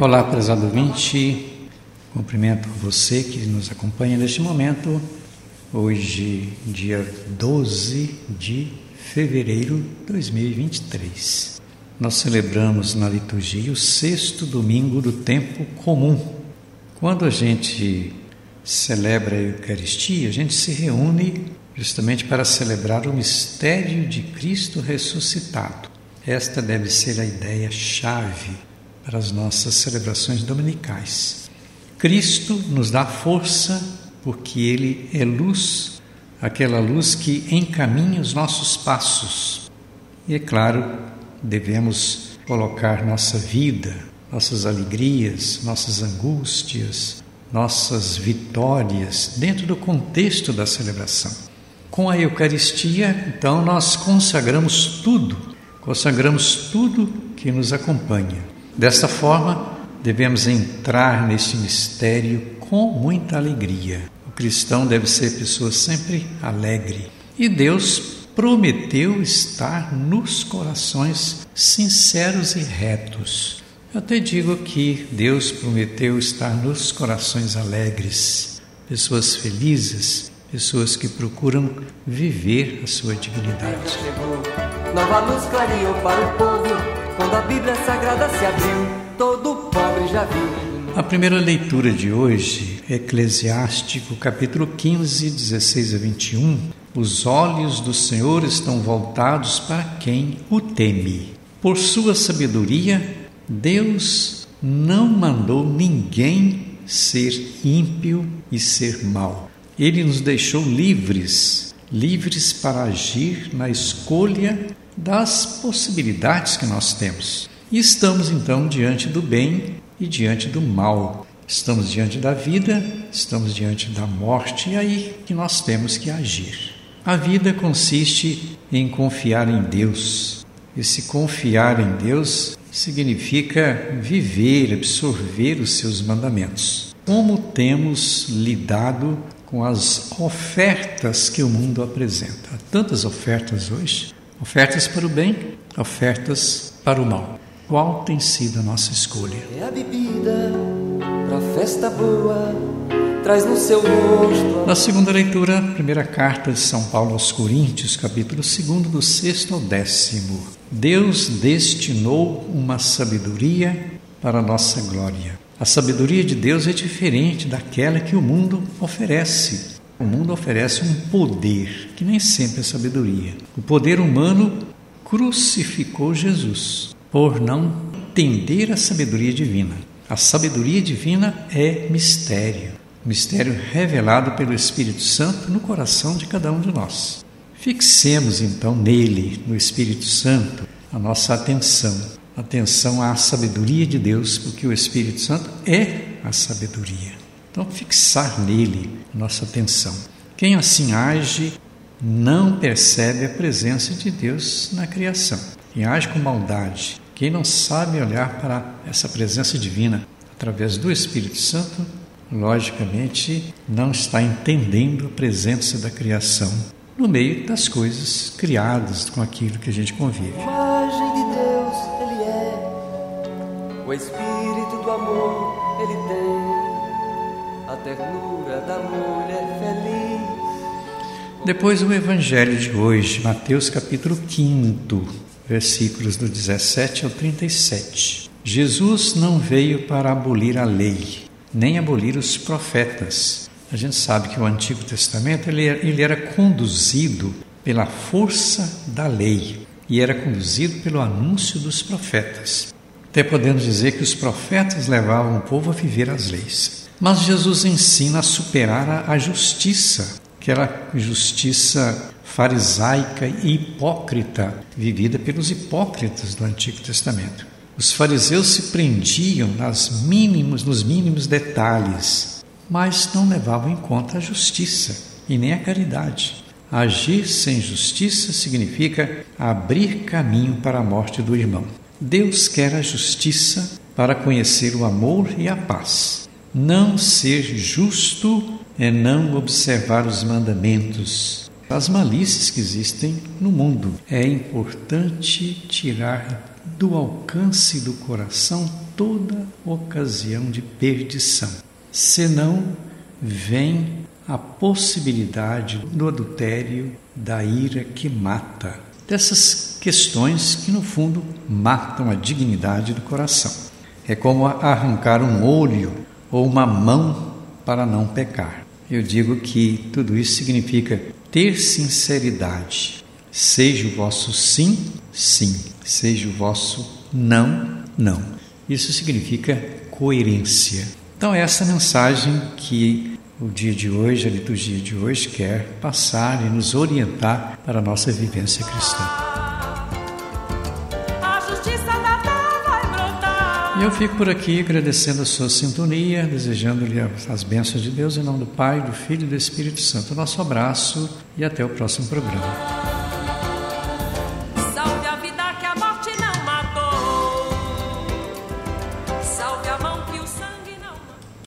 Olá, prezado ouvinte. Cumprimento você que nos acompanha neste momento. Hoje, dia 12 de fevereiro de 2023. Nós celebramos na liturgia o sexto domingo do tempo comum. Quando a gente celebra a Eucaristia, a gente se reúne justamente para celebrar o mistério de Cristo ressuscitado. Esta deve ser a ideia-chave para as nossas celebrações dominicais. Cristo nos dá força porque Ele é luz, aquela luz que encaminha os nossos passos. E é claro, devemos colocar nossa vida, nossas alegrias, nossas angústias, nossas vitórias dentro do contexto da celebração. Com a Eucaristia, então, nós consagramos tudo, consagramos tudo que nos acompanha. Desta forma, devemos entrar neste mistério com muita alegria. O cristão deve ser pessoa sempre alegre. E Deus prometeu estar nos corações sinceros e retos. Eu até digo que Deus prometeu estar nos corações alegres, pessoas felizes, pessoas que procuram viver a sua dignidade. Nova luz clareou para o povo, quando a Bíblia Sagrada se abriu, todo pobre já viu. A primeira leitura de hoje Eclesiástico, capítulo 15, 16 a 21. Os olhos do Senhor estão voltados para quem o teme. Por sua sabedoria, Deus não mandou ninguém ser ímpio e ser mau. Ele nos deixou livres, livres para agir na escolha das possibilidades que nós temos. E estamos então diante do bem e diante do mal. Estamos diante da vida, estamos diante da morte, e é aí que nós temos que agir. A vida consiste em confiar em Deus. Esse confiar em Deus significa viver, absorver os seus mandamentos. Como temos lidado com as ofertas que o mundo apresenta? Há tantas ofertas hoje ofertas para o bem, ofertas para o mal. Qual tem sido a nossa escolha? É a bebida pra festa boa, traz no seu rosto. Na segunda leitura, primeira carta de São Paulo aos Coríntios, capítulo 2, do sexto ao décimo. Deus destinou uma sabedoria para a nossa glória. A sabedoria de Deus é diferente daquela que o mundo oferece. O mundo oferece um poder que nem sempre é sabedoria. O poder humano crucificou Jesus por não entender a sabedoria divina. A sabedoria divina é mistério, mistério revelado pelo Espírito Santo no coração de cada um de nós. Fixemos então nele, no Espírito Santo, a nossa atenção, atenção à sabedoria de Deus, porque o Espírito Santo é a sabedoria. Então, fixar nele nossa atenção. Quem assim age não percebe a presença de Deus na criação. Quem age com maldade, quem não sabe olhar para essa presença divina através do Espírito Santo, logicamente não está entendendo a presença da criação no meio das coisas criadas com aquilo que a gente convive. O Espírito do amor, Ele tem. A ternura da mulher feliz. Depois o Evangelho de hoje, Mateus capítulo 5 versículos do 17 ao 37. Jesus não veio para abolir a lei, nem abolir os profetas. A gente sabe que o Antigo Testamento ele, ele era conduzido pela força da lei e era conduzido pelo anúncio dos profetas. Até podemos dizer que os profetas levavam o povo a viver as leis. Mas Jesus ensina a superar a justiça, que era justiça farisaica e hipócrita vivida pelos hipócritas do Antigo Testamento. Os fariseus se prendiam nas mínimos, nos mínimos detalhes, mas não levavam em conta a justiça e nem a caridade. Agir sem justiça significa abrir caminho para a morte do irmão. Deus quer a justiça para conhecer o amor e a paz. Não ser justo é não observar os mandamentos, as malícias que existem no mundo. É importante tirar do alcance do coração toda ocasião de perdição. Senão vem a possibilidade do adultério, da ira que mata, dessas questões que no fundo matam a dignidade do coração. É como arrancar um olho ou uma mão para não pecar. Eu digo que tudo isso significa ter sinceridade. Seja o vosso sim, sim. Seja o vosso não, não. Isso significa coerência. Então, essa mensagem que o dia de hoje, a liturgia de hoje, quer passar e nos orientar para a nossa vivência cristã. E eu fico por aqui agradecendo a sua sintonia, desejando-lhe as bênçãos de Deus em nome do Pai, do Filho e do Espírito Santo. Nosso abraço e até o próximo programa.